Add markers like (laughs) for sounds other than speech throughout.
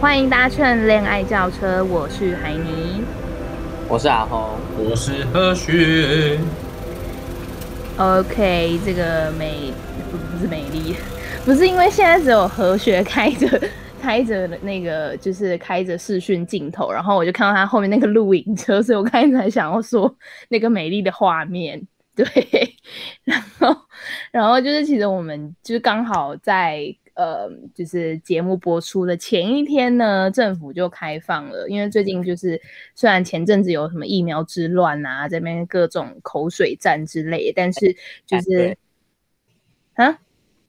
欢迎搭乘恋爱轿车，我是海尼，我是阿红，我是何雪。OK，这个美不不是美丽，(laughs) 不是因为现在只有何雪开着 (laughs) 开着那个就是开着视讯镜头，然后我就看到他后面那个露营车，所以我刚才想要说那个美丽的画面，(laughs) 对，然后然后就是其实我们就是刚好在。呃，就是节目播出的前一天呢，政府就开放了。因为最近就是虽然前阵子有什么疫苗之乱啊，这边各种口水战之类，但是就是啊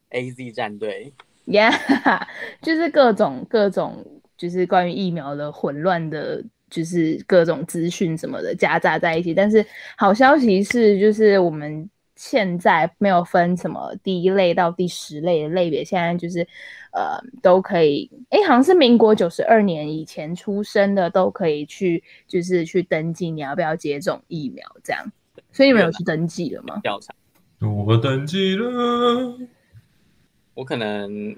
，A Z 战队，Yeah，(laughs) 就是各种各种就是关于疫苗的混乱的，就是各种资讯什么的夹杂在一起。但是好消息是，就是我们。现在没有分什么第一类到第十类的类别，现在就是呃都可以。哎，好像是民国九十二年以前出生的都可以去，就是去登记你要不要接种疫苗这样。所以你们有去登记了吗？调查。我登记了。我可能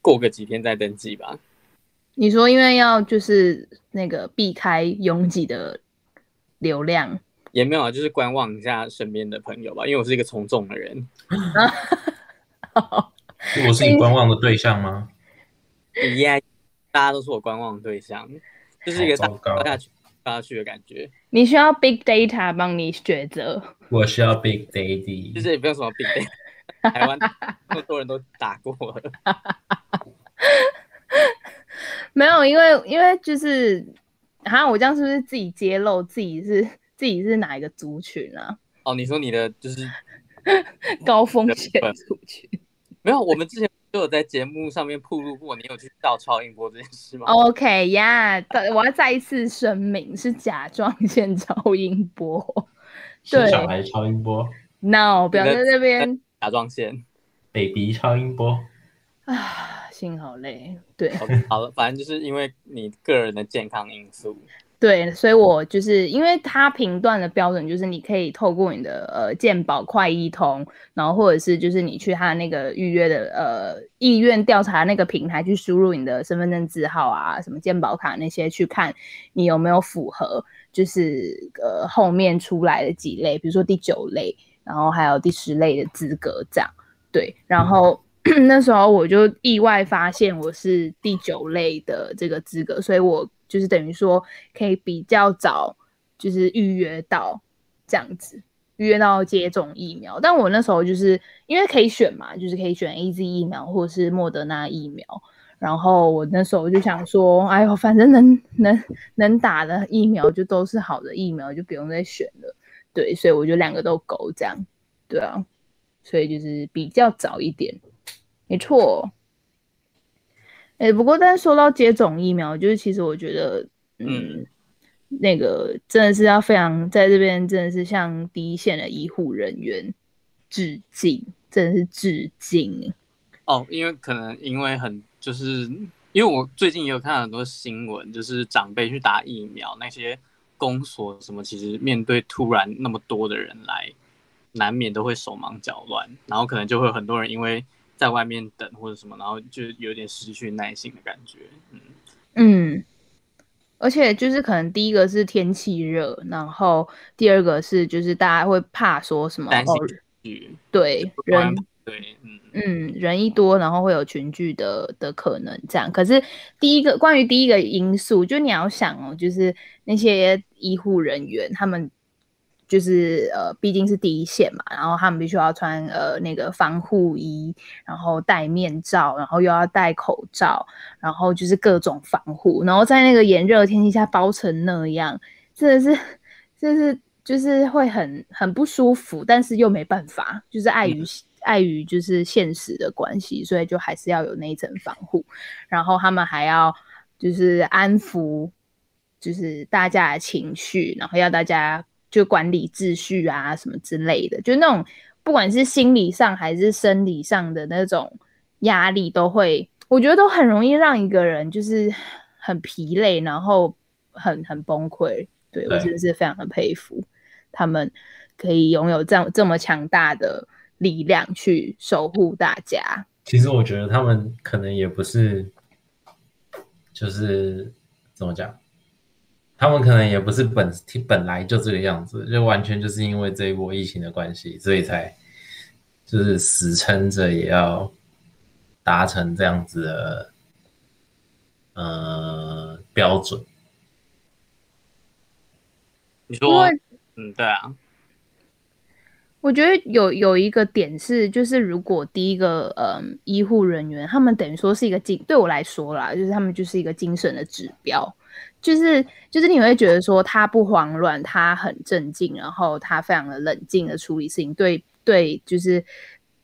过个几天再登记吧。你说因为要就是那个避开拥挤的流量。也没有啊，就是观望一下身边的朋友吧，因为我是一个从众的人。(laughs) 我是你观望的对象吗？一样，大家都是我观望的对象，就是一个大下去大下去的感觉。你需要 big data 帮你选择。我需要 big daddy，就是也不用什么 big data，台湾那么多人都打过了。(laughs) 没有，因为因为就是，好像，我这样是不是自己揭露自己是？自己是哪一个族群啊？哦，你说你的就是 (laughs) 高风险族群？没有，我们之前就有在节目上面曝露过，你有去照超音波这件事吗？OK 呀，我要再一次声明，是甲状腺超音波，对，小孩超音波，No，不要在这边甲状腺，Baby 超音波啊，心好累，对好了，反正就是因为你个人的健康因素。对，所以我就是因为他评断的标准就是你可以透过你的呃健保快易通，然后或者是就是你去他那个预约的呃意愿调查那个平台去输入你的身份证字号啊，什么健保卡那些去看你有没有符合，就是呃后面出来的几类，比如说第九类，然后还有第十类的资格这样。对，然后、(clears throat) 那时候我就意外发现我是第九类的这个资格，所以我。就是等于说可以比较早，就是预约到这样子，预约到接种疫苗。但我那时候就是因为可以选嘛，就是可以选 AZ 疫苗或者是莫德纳疫苗。然后我那时候就想说，哎呦，反正能能能打的疫苗就都是好的疫苗，就不用再选了。对，所以我就两个都勾这样。对啊，所以就是比较早一点，没错。哎、欸，不过，但是说到接种疫苗，就是其实我觉得，嗯，嗯那个真的是要非常在这边，真的是向第一线的医护人员致敬，真的是致敬。哦，因为可能因为很就是因为我最近也有看到很多新闻，就是长辈去打疫苗，那些公所什么，其实面对突然那么多的人来，难免都会手忙脚乱，然后可能就会有很多人因为。在外面等或者什么，然后就有点失去耐心的感觉。嗯嗯，而且就是可能第一个是天气热，然后第二个是就是大家会怕说什么担心哦，对人对嗯嗯人一多，然后会有群聚的的可能这样。可是第一个关于第一个因素，就你要想哦，就是那些医护人员他们。就是呃，毕竟是第一线嘛，然后他们必须要穿呃那个防护衣，然后戴面罩，然后又要戴口罩，然后就是各种防护，然后在那个炎热的天气下包成那样，真的是，真是就是会很很不舒服，但是又没办法，就是碍于碍于就是现实的关系，所以就还是要有那一层防护，然后他们还要就是安抚，就是大家的情绪，然后要大家。就管理秩序啊，什么之类的，就那种不管是心理上还是生理上的那种压力，都会，我觉得都很容易让一个人就是很疲累，然后很很崩溃。对，我真的是非常的佩服他们，可以拥有这样这么强大的力量去守护大家。其实我觉得他们可能也不是。就是怎么讲？他们可能也不是本本来就这个样子，就完全就是因为这一波疫情的关系，所以才就是死撑着也要达成这样子的呃标准。你说，嗯，对啊。我觉得有有一个点是，就是如果第一个嗯医护人员，他们等于说是一个精，对我来说啦，就是他们就是一个精神的指标，就是就是你会觉得说他不慌乱，他很镇静，然后他非常的冷静的处理事情，对对，就是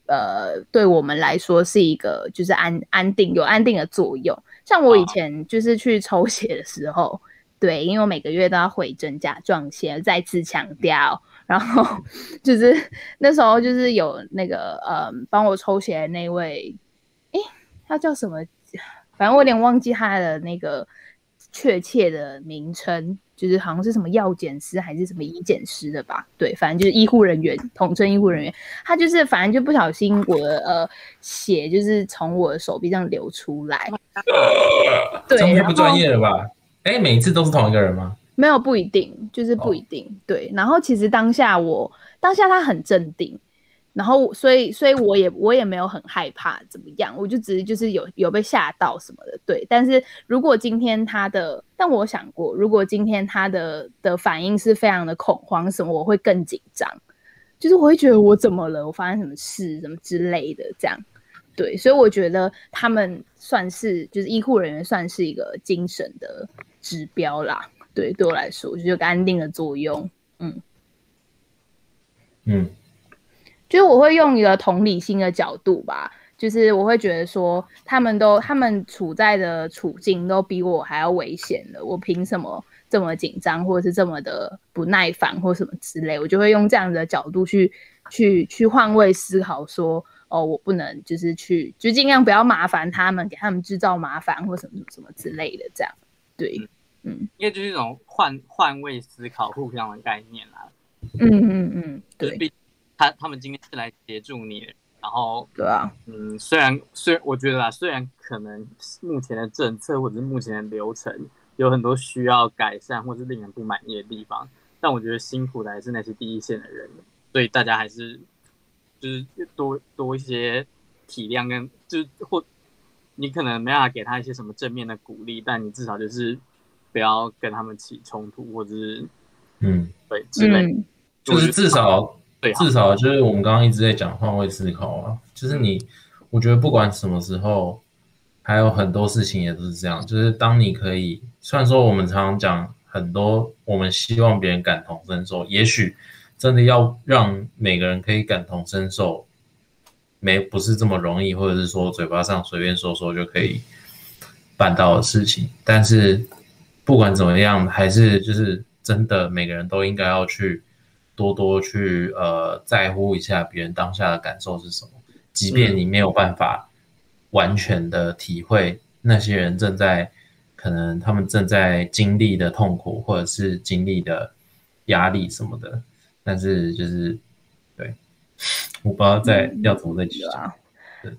呃对我们来说是一个就是安安定有安定的作用。像我以前就是去抽血的时候，哦、对，因为我每个月都要回诊甲状腺，再次强调。然后就是那时候，就是有那个呃，帮我抽血的那位，诶，他叫什么？反正我有点忘记他的那个确切的名称，就是好像是什么药检师还是什么医检师的吧？对，反正就是医护人员，统称医护人员。他就是反正就不小心我的呃血就是从我的手臂上流出来，(laughs) 对，这太不专业了吧？诶，每一次都是同一个人吗？没有，不一定，就是不一定。Oh. 对，然后其实当下我当下他很镇定，然后所以所以我也我也没有很害怕怎么样，我就只是就是有有被吓到什么的。对，但是如果今天他的，但我想过，如果今天他的的反应是非常的恐慌什么，我会更紧张，就是我会觉得我怎么了，我发生什么事什么之类的这样。对，所以我觉得他们算是就是医护人员算是一个精神的指标啦。对，对我来说，就有个安定的作用。嗯嗯，就是我会用一个同理心的角度吧，就是我会觉得说，他们都他们处在的处境都比我还要危险了，我凭什么这么紧张，或者是这么的不耐烦，或什么之类？我就会用这样的角度去去去换位思考，说，哦，我不能就是去，就尽量不要麻烦他们，给他们制造麻烦或什么什么什么之类的，这样对。嗯，因为就是一种换换位思考、互相的概念啦。嗯嗯嗯，对。他他们今天是来协助你，然后对啊，嗯，虽然虽然我觉得啊，虽然可能目前的政策或者是目前的流程有很多需要改善或是令人不满意的地方，但我觉得辛苦的还是那些第一线的人，所以大家还是就是多多一些体谅跟就是或你可能没办法给他一些什么正面的鼓励，但你至少就是。不要跟他们起冲突，或者是嗯，对之类，就是至少至少就是我们刚刚一直在讲换位思考啊，就是你，我觉得不管什么时候，还有很多事情也都是这样，就是当你可以，虽然说我们常常讲很多，我们希望别人感同身受，也许真的要让每个人可以感同身受，没不是这么容易，或者是说嘴巴上随便说说就可以办到的事情，但是。不管怎么样，还是就是真的，每个人都应该要去多多去呃在乎一下别人当下的感受是什么。即便你没有办法完全的体会那些人正在可能他们正在经历的痛苦，或者是经历的压力什么的，但是就是对，我不知道在要怎么再继续讲。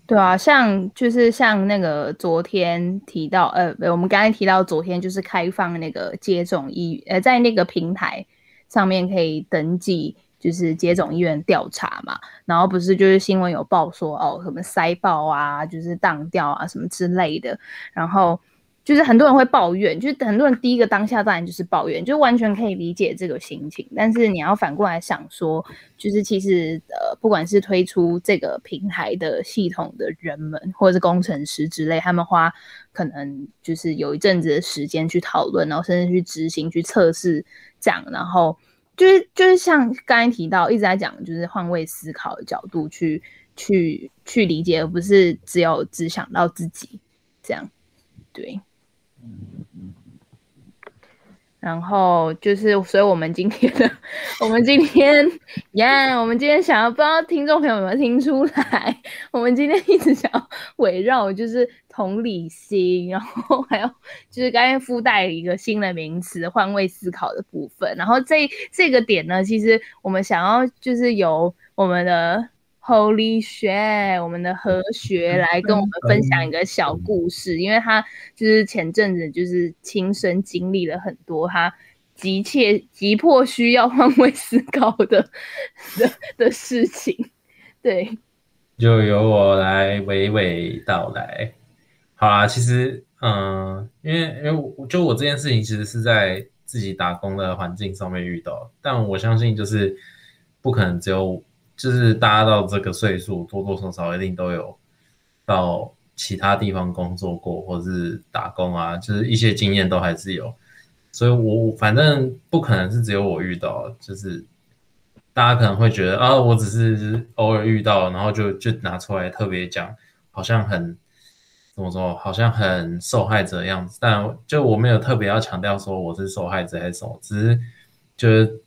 对啊，像就是像那个昨天提到，呃，我们刚才提到昨天就是开放那个接种医，呃，在那个平台上面可以登记，就是接种医院调查嘛，然后不是就是新闻有报说哦，什么塞爆啊，就是当掉啊什么之类的，然后。就是很多人会抱怨，就是很多人第一个当下当然就是抱怨，就完全可以理解这个心情。但是你要反过来想说，就是其实呃，不管是推出这个平台的系统的人们，或者是工程师之类，他们花可能就是有一阵子的时间去讨论，然后甚至去执行、去测试这样，然后就是就是像刚才提到一直在讲，就是换位思考的角度去去去理解，而不是只有只想到自己这样，对。然后就是，所以我们今天的，(laughs) 我们今天，耶、yeah，我们今天想要，不知道听众朋友有没有听出来，(laughs) 我们今天一直想要围绕就是同理心，然后还有就是刚才附带一个新的名词，换位思考的部分。然后这这个点呢，其实我们想要就是由我们的 Holy shit！我们的何 (laughs) 学来跟我们分享一个小故事，因为他就是前阵子就是亲身经历了很多，他急切急迫需要换位思考的的的事情。对，就由我来娓娓道来。好啦，其实，嗯，因为因为我就我这件事情，其实是在自己打工的环境上面遇到，但我相信就是不可能只有。就是大家到这个岁数，多多少少一定都有到其他地方工作过，或是打工啊，就是一些经验都还是有。所以我反正不可能是只有我遇到，就是大家可能会觉得啊，我只是偶尔遇到，然后就就拿出来特别讲，好像很怎么说，好像很受害者样子。但就我没有特别要强调说我是受害者还是什么，只是就是。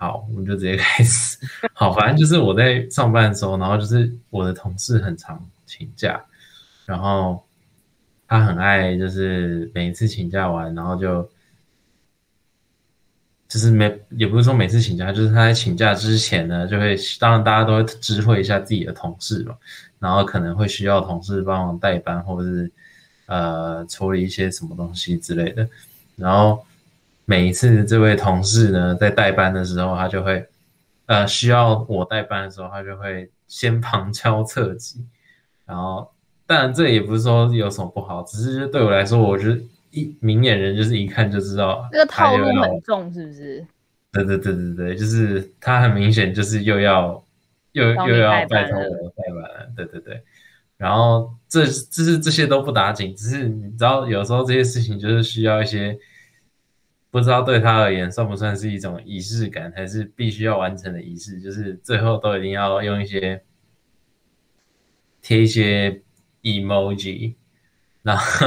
好，我们就直接开始。好，反正就是我在上班的时候，然后就是我的同事很常请假，然后他很爱，就是每一次请假完，然后就就是每也不是说每次请假，就是他在请假之前呢，就会当然大家都会知会一下自己的同事嘛，然后可能会需要同事帮忙代班，或者是呃处理一些什么东西之类的，然后。每一次这位同事呢，在代班的时候，他就会，呃，需要我代班的时候，他就会先旁敲侧击。然后，当然这也不是说有什么不好，只是对我来说，我觉得一明眼人就是一看就知道，这个套路很重，是不是？对对对对对，就是他很明显就是又要又又要拜托我代班了，对对对。然后这这是这些都不打紧，只是你知道，有时候这些事情就是需要一些。不知道对他而言算不算是一种仪式感，还是必须要完成的仪式？就是最后都一定要用一些贴一些 emoji，然后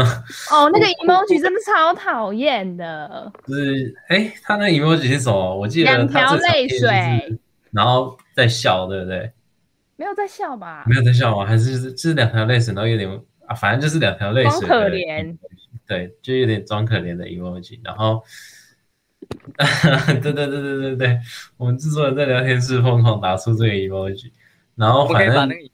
哦，那个 emoji 真的超讨厌的。(laughs) 就是哎，他那个 emoji 是什么？我记得两条泪水，然后在笑，对不对？没有在笑吧？没有在笑吗？还是是是两条泪水，然后有点啊，反正就是两条泪水，好可怜。对，就有点装可怜的 emoji，然后。(laughs) 对对对对对对，我们制作人在聊天室疯狂打出这个 emoji，然后反正把那个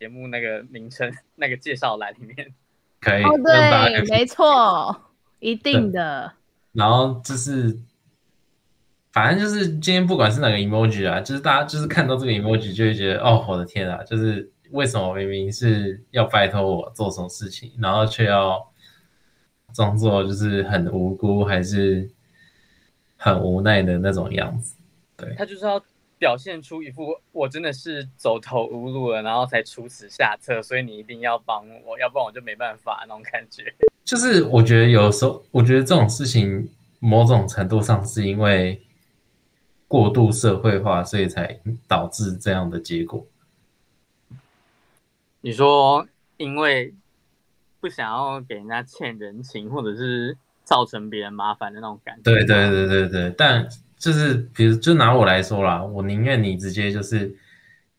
节目那个名称那个介绍栏里面可以，哦对，没错，一定的。然后就是，反正就是今天不管是哪个 emoji 啊，就是大家就是看到这个 emoji 就会觉得，哦，我的天啊，就是为什么明明是要拜托我做什么事情，然后却要装作就是很无辜，还是？很无奈的那种样子，对，他就是要表现出一副我真的是走投无路了，然后才出此下策，所以你一定要帮我，要不然我就没办法那种感觉。就是我觉得有时候，我觉得这种事情某种程度上是因为过度社会化，所以才导致这样的结果。你说因为不想要给人家欠人情，或者是？造成别人麻烦的那种感觉。对对对对对，但就是比如就拿我来说啦，我宁愿你直接就是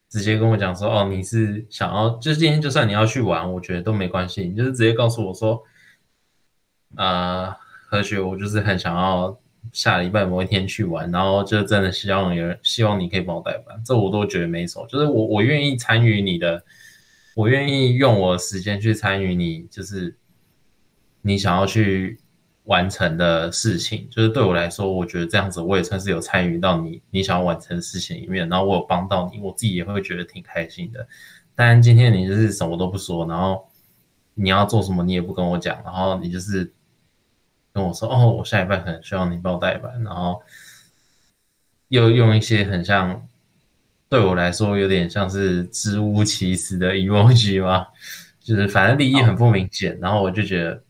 直接跟我讲说，哦，你是想要，就是今天就算你要去玩，我觉得都没关系，你就是直接告诉我说，呃，何雪，我就是很想要下礼拜某一天去玩，然后就真的希望有人，希望你可以帮我代班，这我都觉得没错，就是我我愿意参与你的，我愿意用我的时间去参与你，就是你想要去。完成的事情，就是对我来说，我觉得这样子我也算是有参与到你你想要完成的事情里面，然后我有帮到你，我自己也会觉得挺开心的。但今天你就是什么都不说，然后你要做什么你也不跟我讲，然后你就是跟我说哦，我下礼拜可能需要你帮我代班，然后又用一些很像对我来说有点像是支吾其词的 emoji 嘛，(laughs) 就是反正利益很不明显，然后我就觉得。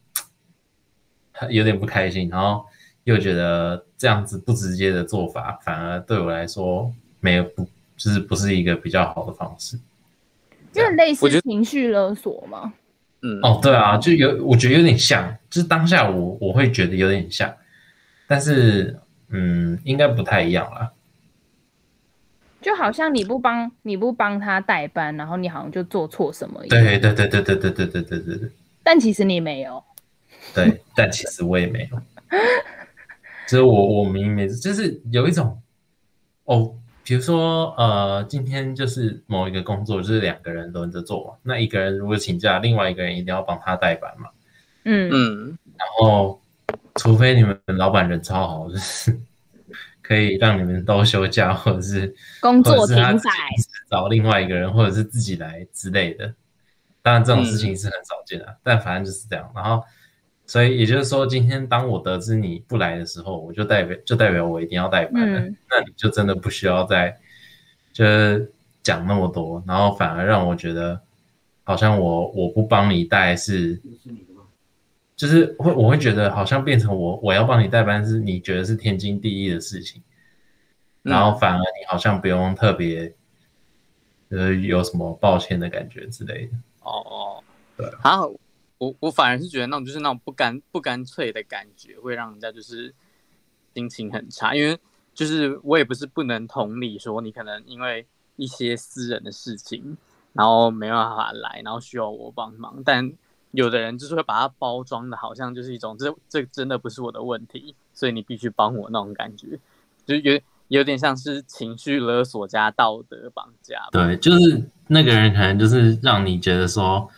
有点不开心，然后又觉得这样子不直接的做法，反而对我来说没有不就是不是一个比较好的方式，就很类似情绪勒索吗？嗯，哦，对啊，就有我觉得有点像，就是当下我我会觉得有点像，但是嗯，应该不太一样啦。就好像你不帮你不帮他代班，然后你好像就做错什么一样。对对对对对对对对对对对。但其实你没有。(laughs) 对，但其实我也没有，就是我我明明就是有一种，哦，比如说呃，今天就是某一个工作就是两个人轮着做嘛，那一个人如果请假，另外一个人一定要帮他代班嘛。嗯嗯，然后除非你们老板人超好，就是可以让你们都休假，或者是工作停摆，找另外一个人，或者是自己来之类的。当然这种事情是很少见的，嗯、但反正就是这样。然后，所以也就是说，今天当我得知你不来的时候，我就代表就代表我一定要代班了。嗯、那你就真的不需要再就是讲那么多，然后反而让我觉得好像我我不帮你带是。就是会，我会觉得好像变成我我要帮你代班，是你觉得是天经地义的事情，嗯、然后反而你好像不用特别，呃，有什么抱歉的感觉之类的。哦哦，对。好，我我反而是觉得那种就是那种不干不干脆的感觉，会让人家就是心情很差。因为就是我也不是不能同理说你可能因为一些私人的事情，然后没办法来，然后需要我帮忙，但。有的人就是会把它包装的，好像就是一种这这真的不是我的问题，所以你必须帮我那种感觉，就有有点像是情绪勒索加道德绑架。对，就是那个人可能就是让你觉得说，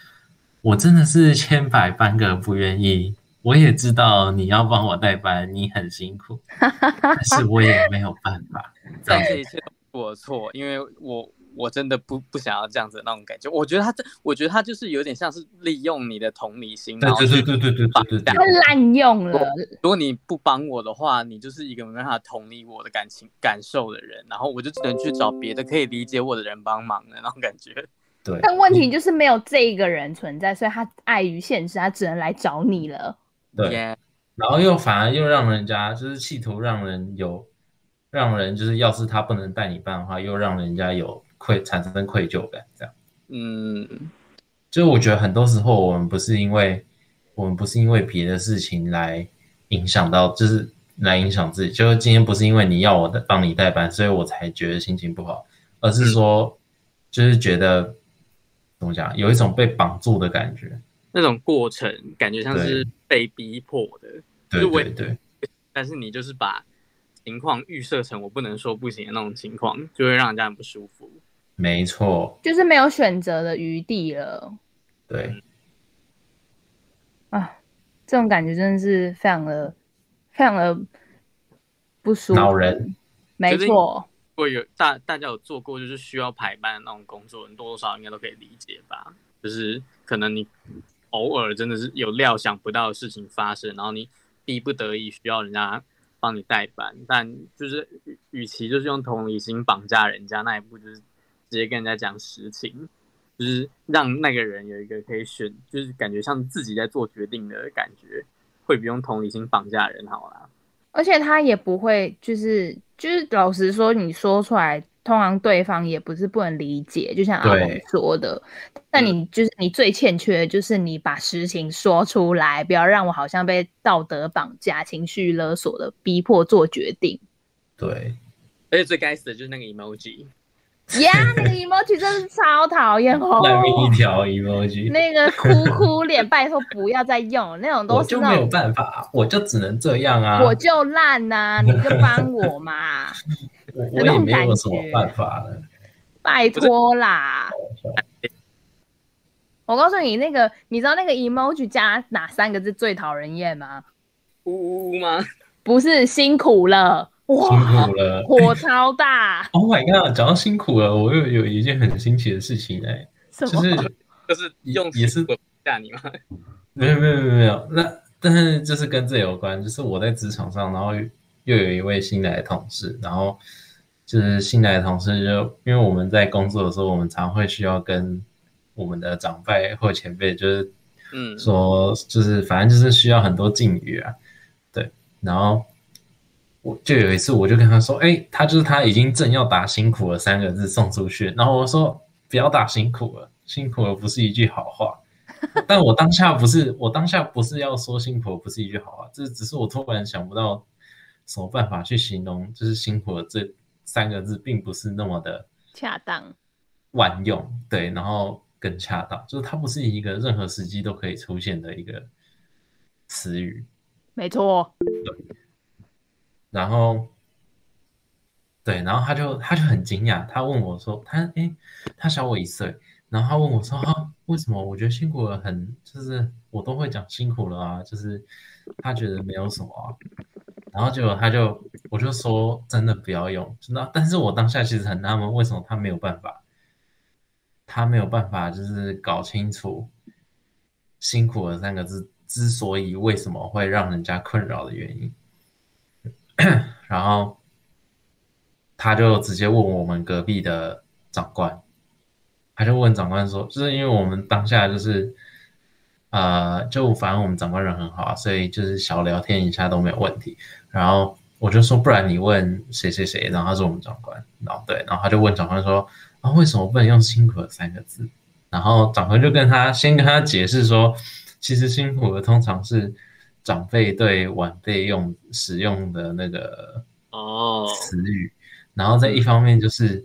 我真的是千百般个不愿意，我也知道你要帮我代班，你很辛苦，(laughs) 但是我也没有办法。但这一切都是我错，因为我。我真的不不想要这样子的那种感觉，我觉得他这，我觉得他就是有点像是利用你的同理心，然后对对对对对对对，他滥用了。如果你不帮我的话，你就是一个没办法同理我的感情感受的人，然后我就只能去找别的可以理解我的人帮忙的那种感觉。(laughs) 对，但问题就是没有这一个人存在，所以他碍于现实，他只能来找你了。对，Yeah. 然后又反而又让人家就是企图让人有，让人就是要是他不能带你办的话，又让人家有。愧产生愧疚感，这样，嗯，就我觉得很多时候我们不是因为我们不是因为别的事情来影响到，就是来影响自己。就是今天不是因为你要我的帮你代班，所以我才觉得心情不好，而是说，就是觉得怎么讲，有一种被绑住的感觉，那种过程感觉像是被逼迫的，对对对，但是你就是把情况预设成我不能说不行的那种情况，就会让人家很不舒服。没错，就是没有选择的余地了。对，啊，这种感觉真的是非常的、非常的不舒服。恼人，没错。如果有大大家有做过，就是需要排班的那种工作，你多多少少应该都可以理解吧。就是可能你偶尔真的是有料想不到的事情发生，然后你逼不得已需要人家帮你代班，但就是与其就是用同理心绑架人家，那一步就是。直接跟人家讲实情，就是让那个人有一个可以选，就是感觉像自己在做决定的感觉，会不用同理心绑架人好啦。而且他也不会，就是就是老实说，你说出来，通常对方也不是不能理解。就像阿龙说的，对但你就是你最欠缺的就是你把实情说出来，不要让我好像被道德绑架、情绪勒索的逼迫做决定。对，而且最该死的就是那个 emoji。呀，yeah, 那个 emoji 真是超讨厌 (laughs) 哦！烂命一条 emoji，(laughs) 那个哭哭脸，拜托不要再用那种东西。我就没有办法，我就只能这样啊！我就烂呐、啊，你就帮我嘛！(laughs) 我我也没有什么办法了，拜托啦！我告诉你，那个你知道那个 emoji 加哪三个字最讨人厌吗？呜呜呜吗？不是，辛苦了。哇辛苦了，火超大！(laughs) Oh my god，讲到辛苦了，我又有一件很新奇的事情哎、欸，就是就是用也是吓你吗？(laughs) 没有没有没有没有，那但是就是跟这有关，就是我在职场上，然后又有一位新来的同事，然后就是新来的同事就因为我们在工作的时候，我们常会需要跟我们的长辈或前辈，就是嗯说就是反正就是需要很多敬语啊，对，然后。我就有一次，我就跟他说：“哎、欸，他就是他已经正要打辛苦了三个字送出去，然后我说不要打辛苦了，辛苦了不是一句好话。但我当下不是，我当下不是要说辛苦了不是一句好话，这只是我突然想不到什么办法去形容，就是辛苦了这三个字并不是那么的恰当万用，对，然后更恰当，就是它不是一个任何时机都可以出现的一个词语。没错。”然后，对，然后他就他就很惊讶，他问我说，他哎，他小我一岁，然后他问我说，为什么？我觉得辛苦了很，就是我都会讲辛苦了啊，就是他觉得没有什么啊，然后结果他就我就说真的不要用，真的，但是我当下其实很纳闷，为什么他没有办法，他没有办法就是搞清楚辛苦了三个字之所以为什么会让人家困扰的原因，(coughs) 然后。他就直接问我们隔壁的长官，他就问长官说，就是因为我们当下就是，呃，就反正我们长官人很好啊，所以就是小聊天一下都没有问题。然后我就说，不然你问谁谁谁，然后他是我们长官，然后对，然后他就问长官说，啊，为什么不能用辛苦的三个字？然后长官就跟他先跟他解释说，其实辛苦的通常是长辈对晚辈用使用的那个哦词语。Oh. 然后在一方面就是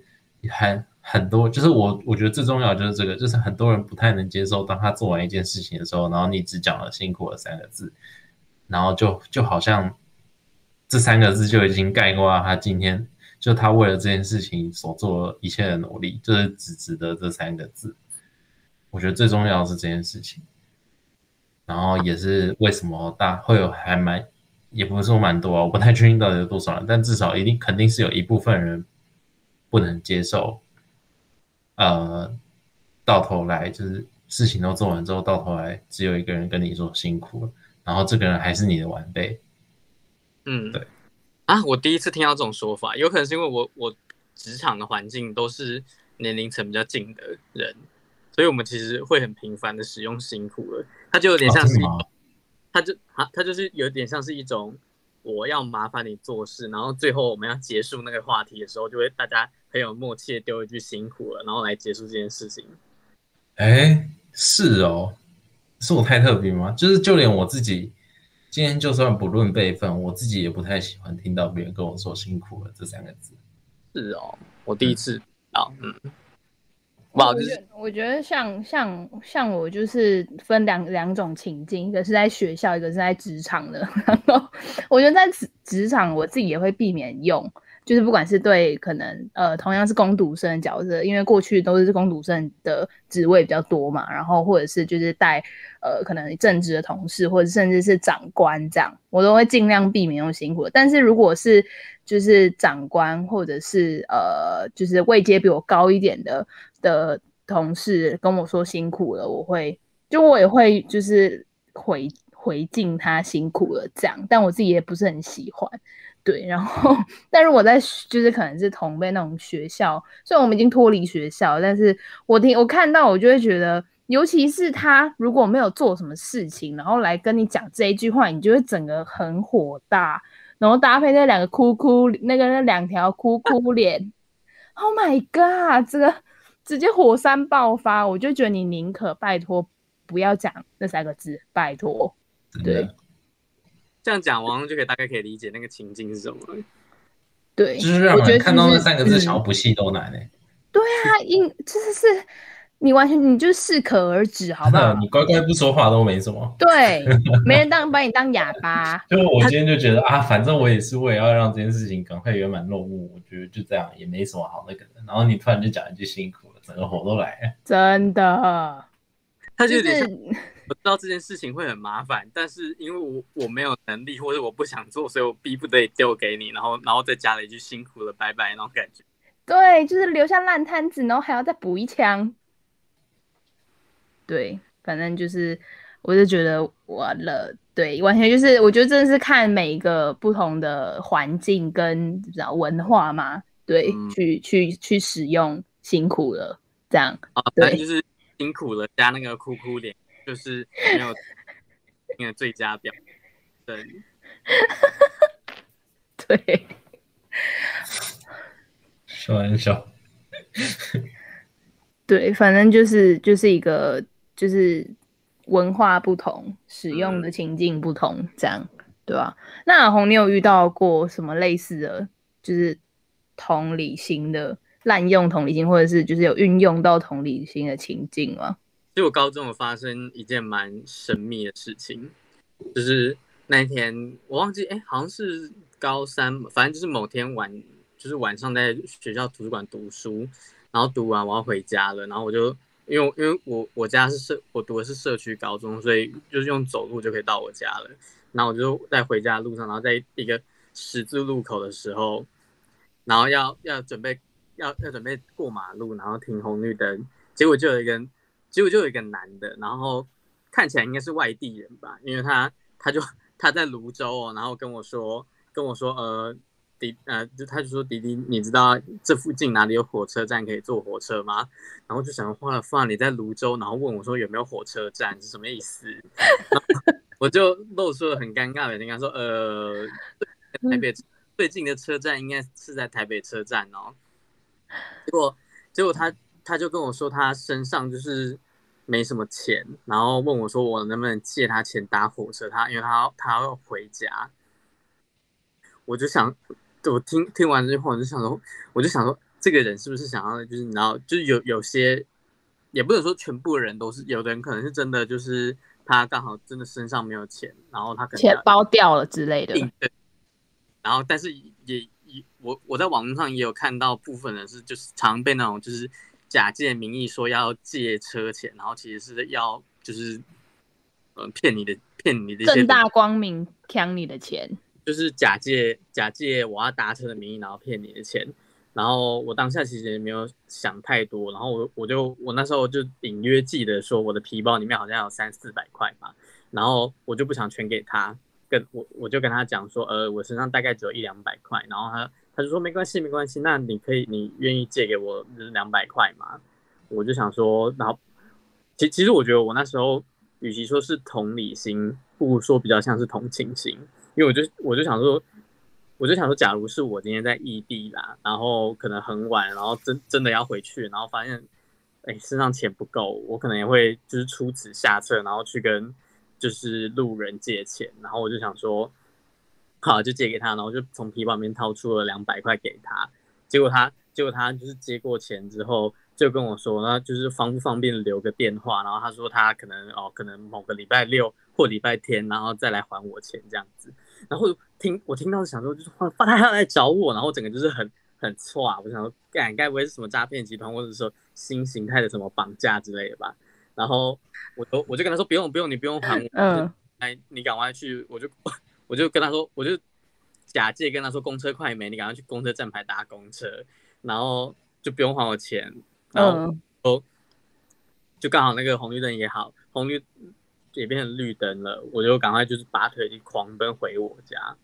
很很多，就是我我觉得最重要就是这个，就是很多人不太能接受，当他做完一件事情的时候，然后你只讲了辛苦了三个字，然后就就好像这三个字就已经概括了他今天就他为了这件事情所做一切的努力，就是只值得这三个字。我觉得最重要的是这件事情，然后也是为什么大会有还蛮。也不是说蛮多啊，我不太确定到底有多少人，但至少一定肯定是有一部分人不能接受，呃，到头来就是事情都做完之后，到头来只有一个人跟你说辛苦了，然后这个人还是你的晚辈。嗯，对。啊，我第一次听到这种说法，有可能是因为我我职场的环境都是年龄层比较近的人，所以我们其实会很频繁的使用辛苦了，它就有点像是。哦他就他他就是有点像是一种我要麻烦你做事，然后最后我们要结束那个话题的时候，就会大家很有默契的丢一句辛苦了，然后来结束这件事情。哎，是哦，是我太特别吗？就是就连我自己今天就算不论辈分，我自己也不太喜欢听到别人跟我说辛苦了这三个字。是哦，我第一次啊，嗯。嗯我觉得，我觉得像像像我就是分两两种情境，一个是在学校，一个是在职场的。(laughs) 然后我觉得在职职场，我自己也会避免用，就是不管是对可能呃同样是攻读生的角色，因为过去都是攻读生的职位比较多嘛，然后或者是就是带呃可能正职的同事，或者甚至是长官这样，我都会尽量避免用辛苦的。但是如果是就是长官或者是呃，就是位阶比我高一点的的同事跟我说辛苦了，我会就我也会就是回回敬他辛苦了这样，但我自己也不是很喜欢，对。然后，(laughs) 但是我在就是可能是同辈那种学校，虽然我们已经脱离学校，但是我听我看到我就会觉得，尤其是他如果没有做什么事情，然后来跟你讲这一句话，你就会整个很火大。然后搭配那两个哭哭，那个那两条哭哭 (laughs) 脸，Oh my god！这个直接火山爆发，我就觉得你宁可拜托不要讲那三个字，拜托。对，这样讲完就可以大概可以理解那个情境是什么。对，就是让人看到那三个字，想要不气都难呢。对啊，因就是是。你完全你就适可而止，好不好？(laughs) 你乖乖不说话都没什么。对，没人当 (laughs) 把你当哑巴。就我今天就觉得啊，反正我也是为了要让这件事情赶快圆满落幕，我觉得就这样也没什么好那个的。然后你突然就讲一句辛苦了，整个火都来了。真的，他就有点像我知道这件事情会很麻烦，但是因为我我没有能力或者我不想做，所以我逼不得已丢给你，然后然后再加了一句辛苦了，拜拜那种感觉。对，就是留下烂摊子，然后还要再补一枪。对，反正就是，我就觉得完了。对，完全就是，我觉得真的是看每一个不同的环境跟知道文化嘛，对，嗯、去去去使用辛苦了这样。啊，对，就是辛苦了加那个哭哭脸，就是没有那个最佳表。对，(laughs) 对，开玩笑。(laughs) 对，反正就是就是一个。就是文化不同，使用的情境不同，嗯、这样对吧？那阿红，你有遇到过什么类似的，就是同理心的滥用同理心，或者是就是有运用到同理心的情境吗？就我高中有发生一件蛮神秘的事情，就是那一天我忘记，哎、欸，好像是高三，反正就是某天晚就是晚上在学校图书馆读书，然后读完我要回家了，然后我就因为因为我我家是社我读的是社区高中，所以就是用走路就可以到我家了。然后我就在回家的路上，然后在一个十字路口的时候，然后要要准备要要准备过马路，然后停红绿灯，结果就有一个结果就有一个男的，然后看起来应该是外地人吧，因为他他就 (laughs) 他在泸州哦，然后跟我说跟我说呃。弟，呃，就他就说迪迪，你知道这附近哪里有火车站可以坐火车吗？然后就想换了画，你在泸州，然后问我说有没有火车站是什么意思？我就露出了很尴尬的，跟他说，呃，台北最近的车站应该是在台北车站哦。结果结果他他就跟我说他身上就是没什么钱，然后问我说我能不能借他钱搭火车？他因为他他要回家，我就想。我听听完这句话，我就想说，我就想说，这个人是不是想要，就是你知道，就是有有些，也不能说全部人都是，有的人可能是真的，就是他刚好真的身上没有钱，然后他可能钱包掉了之类的。对。然后，但是也也，我我在网络上也有看到部分人是，就是常被那种就是假借名义说要借车钱，然后其实是要就是嗯骗你的骗你的正大光明抢你的钱。就是假借假借我要搭车的名义，然后骗你的钱。然后我当下其实也没有想太多，然后我我就我那时候就隐约记得说我的皮包里面好像有三四百块嘛，然后我就不想全给他，跟我我就跟他讲说，呃，我身上大概只有一两百块，然后他他就说没关系没关系，那你可以你愿意借给我两百块吗？我就想说，然后其其实我觉得我那时候与其说是同理心，不如说比较像是同情心。因为我就我就想说，我就想说，假如是我今天在异地啦，然后可能很晚，然后真真的要回去，然后发现，哎，身上钱不够，我可能也会就是出此下策，然后去跟就是路人借钱，然后我就想说，好，就借给他，然后就从皮包里面掏出了两百块给他，结果他结果他就是接过钱之后，就跟我说，那就是方不方便留个电话，然后他说他可能哦，可能某个礼拜六或礼拜天，然后再来还我钱这样子。然后听我听到想说，就是发他要来找我，然后整个就是很很错啊！我想说，该该不会是什么诈骗集团，或者说新形态的什么绑架之类的吧？然后我都我就跟他说，不用不用，你不用还我，(laughs) 嗯，哎，你赶快去，我就我就跟他说，我就假借跟他说，公车快没，你赶快去公车站牌搭公车，然后就不用还我钱，然后哦，就刚好那个红绿灯也好，红绿。也变成绿灯了，我就赶快就是拔腿就狂奔回我家。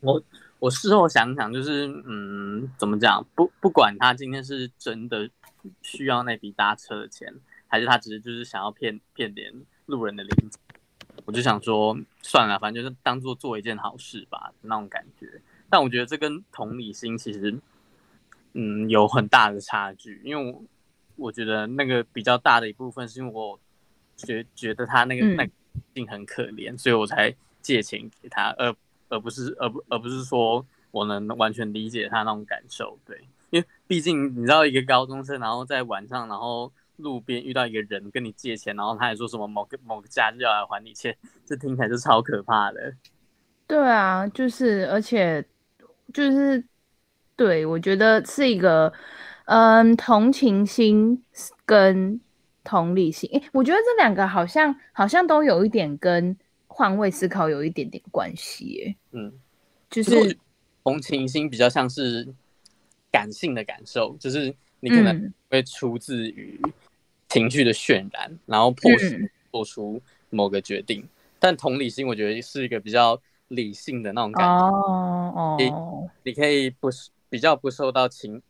我我事后想想，就是嗯，怎么讲？不不管他今天是真的需要那笔搭车的钱，还是他只是就是想要骗骗点路人的零钱，我就想说算了，反正就是当做做一件好事吧，那种感觉。但我觉得这跟同理心其实嗯有很大的差距，因为我我觉得那个比较大的一部分是因为我。觉觉得他那个那病很可怜，嗯，所以我才借钱给他，而而不是而不而不是说我能完全理解他那种感受，对，因为毕竟你知道一个高中生，然后在晚上，然后路边遇到一个人跟你借钱，然后他还说什么某个某个假日要来还你钱，这听起来就超可怕的。对啊，就是而且就是对，我觉得是一个嗯同情心跟。同理心，诶，我觉得这两个好像好像都有一点跟换位思考有一点点关系，嗯，就是同情心比较像是感性的感受，就是你可能会出自于情绪的渲染，嗯、然后迫使做出某个决定，嗯。但同理心，我觉得是一个比较理性的那种感觉，哦哦，你可以不比较不受到情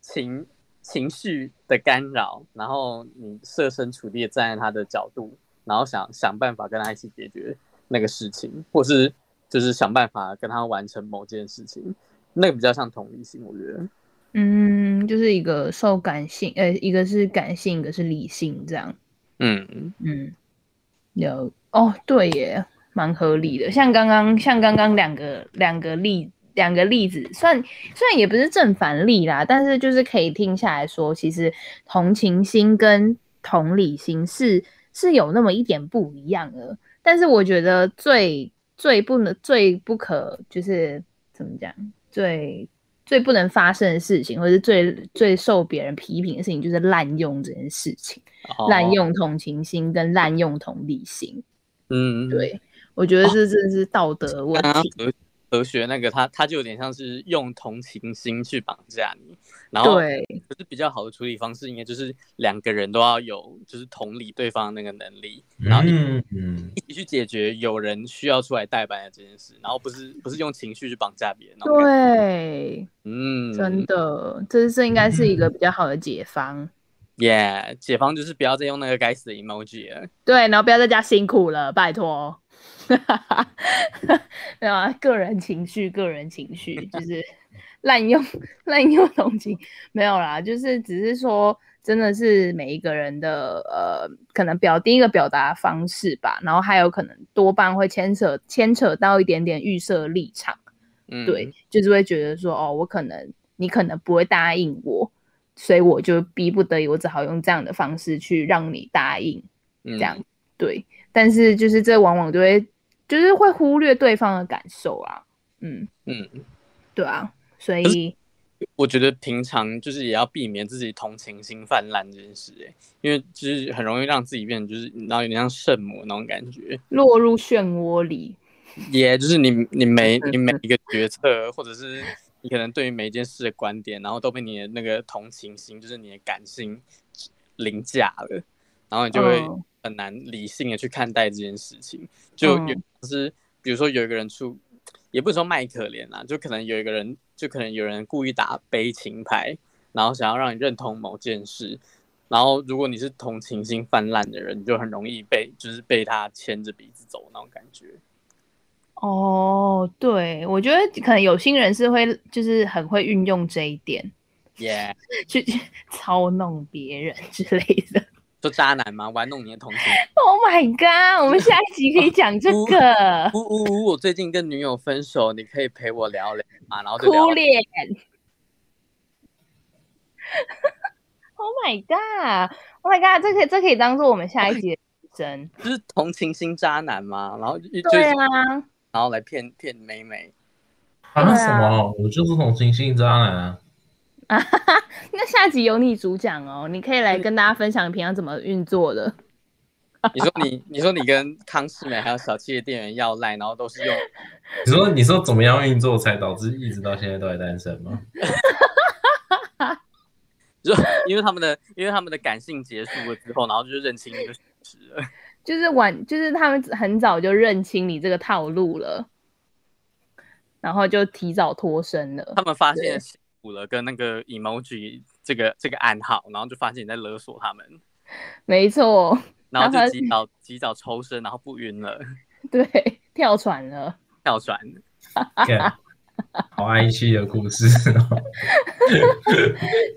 情。情绪的干扰，然后你设身处地站在他的角度，然后想想办法跟他一起解决那个事情，或是就是想办法跟他完成某件事情，那个比较像同理心，我觉得。嗯，就是一个受感性，呃，一个是感性，一个是理性，这样。嗯嗯，有哦，对耶，蛮合理的。像刚刚，像刚刚两个两个例子。两个例子，算虽然也不是正反例啦，但是就是可以听下来说，其实同情心跟同理心是是有那么一点不一样的。但是我觉得最最不能、最不可就是怎么讲，最最不能发生的事情，或者是最最受别人批评的事情，就是滥用这件事情，滥、哦、用同情心跟滥用同理心。嗯，对，我觉得这真的是道德问题。哦哲学那个他他就有点像是用同情心去绑架你，然后对，可是比较好的处理方式应该就是两个人都要有就是同理对方那个能力，然后一起去解决有人需要出来代班的这件事，然后不是不是用情绪去绑架别人。对，嗯，真的，这这应该是一个比较好的解方。耶，yeah, 解方就是不要再用那个该死的 emoji 了。对，然后不要再加辛苦了，拜托。哈哈哈，没有啊，个人情绪，个人情绪就是滥用 (laughs) 滥用同情，没有啦，就是只是说，真的是每一个人的呃，可能表第一个表达方式吧，然后还有可能多半会牵扯牵扯到一点点预设立场，嗯，对，就是会觉得说，哦，我可能你可能不会答应我，所以我就逼不得已，我只好用这样的方式去让你答应，这样，嗯，对，但是就是这往往就会。就是会忽略对方的感受啊，嗯嗯，对啊，所以我觉得平常就是也要避免自己同情心泛滥这件事，哎，因为就是很容易让自己变成就是然后有点像圣母那种感觉，落入漩涡里。也、yeah, 就是你你每 (laughs) 你每一个决策，或者是你可能对于每一件事的观点，然后都被你的那个同情心，就是你的感性凌驾了，然后你就会很难理性的去看待这件事情，就有。是，比如说有一个人出，也不是说卖可怜啊，就可能有一个人，就可能有人故意打悲情牌，然后想要让你认同某件事，然后如果你是同情心泛滥的人，你就很容易被，就是被他牵着鼻子走那种感觉。哦，对，我觉得可能有心人是会，就是很会运用这一点，耶 Yeah，(laughs) 去操弄别人之类的。做渣男吗？玩弄你的同情？Oh my god！我们下一集可以讲这 (laughs) 个。呜呜呜！我最近跟女友分手，你可以陪我聊聊啊，然后就哭脸。(laughs) Oh my god！Oh my god！这可以这可以当做我们下一集的真。(laughs) 就是同情心渣男吗？然后就对啊，然后来骗骗妹妹。啊什么？我就是同情心渣男啊。啊哈哈，那下集由你主讲哦，你可以来跟大家分享平常怎么运作的。(laughs) 你说你，你说你跟康世美还有小七的店员要赖，然后都是用。(laughs) 你说你说怎么样运作才导致一直到现在都还单身吗？(laughs) 就因为他们的，因为他们的感性结束了之后，然后就认清一个事实了。就是晚，就是他们很早就认清你这个套路了，然后就提早脱身了。他们发现。了跟那个 emoji 这个这个暗号，然后就发现你在勒索他们，没错，然后就及早及早抽身，然后不晕了，对，跳船了，跳船，(laughs) okay, 好哀戚的故事，(laughs)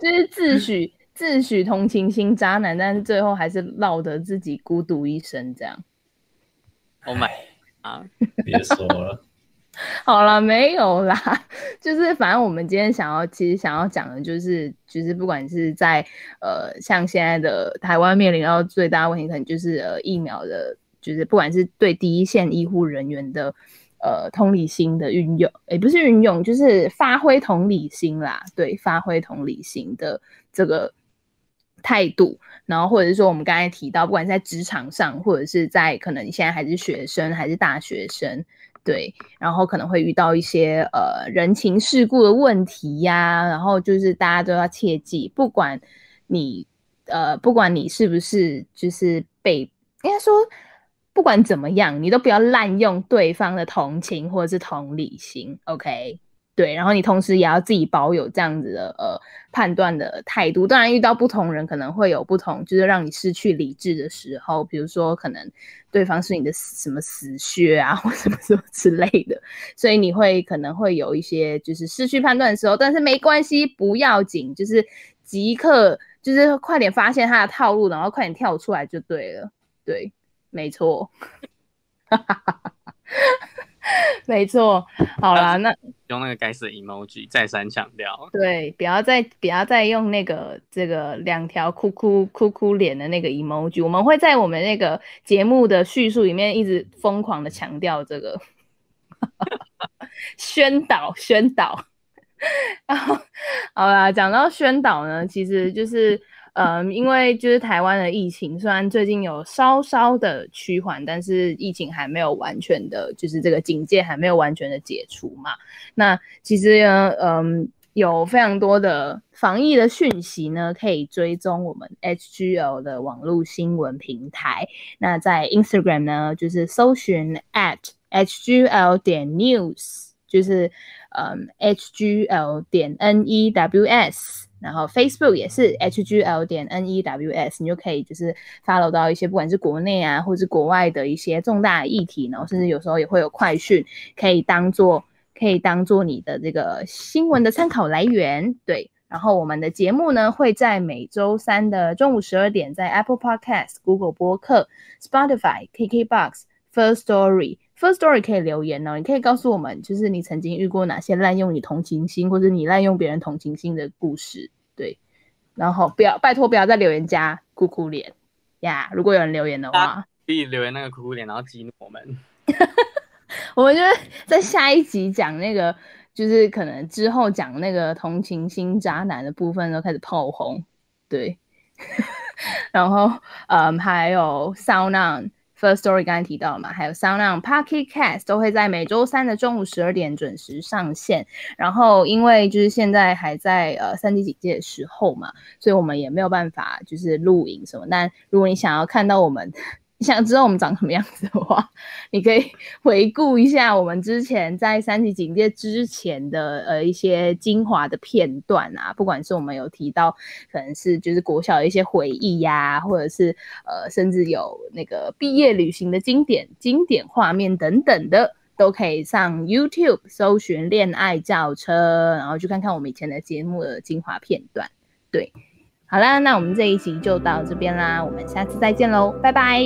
就是自诩自诩同情心渣男，但是最后还是落得自己孤独一生这样。Oh my 啊，(sighs) 别说了。(laughs) 好了，没有啦，就是反正我们今天想要，其实想要讲的就是，就是不管是在呃，像现在的台湾面临到最大问题，可能就是呃疫苗的，就是不管是对第一线医护人员的呃同理心的运用，也不是运用，就是发挥同理心啦，对，发挥同理心的这个态度，然后或者是说我们刚才提到，不管是在职场上，或者是在可能你现在还是学生，还是大学生。对，然后可能会遇到一些呃人情世故的问题呀，然后就是大家都要切记，不管你呃不管你是不是就是被应该说不管怎么样，你都不要滥用对方的同情或者是同理心，OK？对，然后你同时也要自己保有这样子的呃判断的态度。当然，遇到不同人可能会有不同，就是让你失去理智的时候，比如说可能对方是你的什么死穴啊，或什么什么之类的，所以你会可能会有一些就是失去判断的时候。但是没关系，不要紧，就是即刻就是快点发现他的套路，然后快点跳出来就对了。对，没错。哈哈哈哈哈。没错，好啦，那用那个该死的 emoji 再三强调，对，不要再不要再用那个这个两条哭哭哭哭脸的那个 emoji，我们会在我们那个节目的叙述里面一直疯狂的强调这个宣导 (laughs) 宣导。(laughs) 然后好啦，讲到宣导呢，其实就是。嗯，因为就是台湾的疫情，虽然最近有稍稍的趋缓，但是疫情还没有完全的，就是这个警戒还没有完全的解除嘛。那其实呢，嗯，有非常多的防疫的讯息呢，可以追踪我们 HGL 的网络新闻平台。那在 Instagram 呢，就是搜寻 at HGL 点 news，就是嗯 HGL 点 news。然后 Facebook 也是 HGL 点 NEWS，你就可以就是 follow 到一些不管是国内啊，或是国外的一些重大议题，然后甚至有时候也会有快讯，可以当做可以当做你的这个新闻的参考来源。对，然后我们的节目呢会在每周三的中午十二点，在 Apple Podcast、Google 播客、Spotify、KKBox、First Story。First Story 可以留言哦，你可以告诉我们，就是你曾经遇过哪些滥用你同情心，或者你滥用别人同情心的故事，然后不要，拜托不要再留言加哭哭脸呀。如果有人留言的话，可以留言那个哭哭脸，然后激怒我们。(laughs) 我们就在下一集讲那个，就是可能之后讲那个同情心渣男的部分都开始炮轰，对。(laughs) 然后，嗯，还有 SoundOn。First Story 刚才提到嘛，还有 sound Pocket Cast 都会在每周三的中午十二点准时上线。然后因为就是现在还在呃三级警戒的时候嘛，所以我们也没有办法就是录影什么。但如果你想要看到我们，你想知道我们长什么样子的话，你可以 (laughs) 回顾一下我们之前在三级警戒之前的呃一些精华的片段啊，不管是我们有提到可能是就是国小的一些回忆呀、或者是呃甚至有那个毕业旅行的经典经典画面等等的，都可以上 YouTube 搜寻“恋爱轿车”，然后去看看我们以前的节目的精华片段，对。好啦，那我们这一集就到这边啦，我们下次再见喽，拜拜，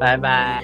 拜拜。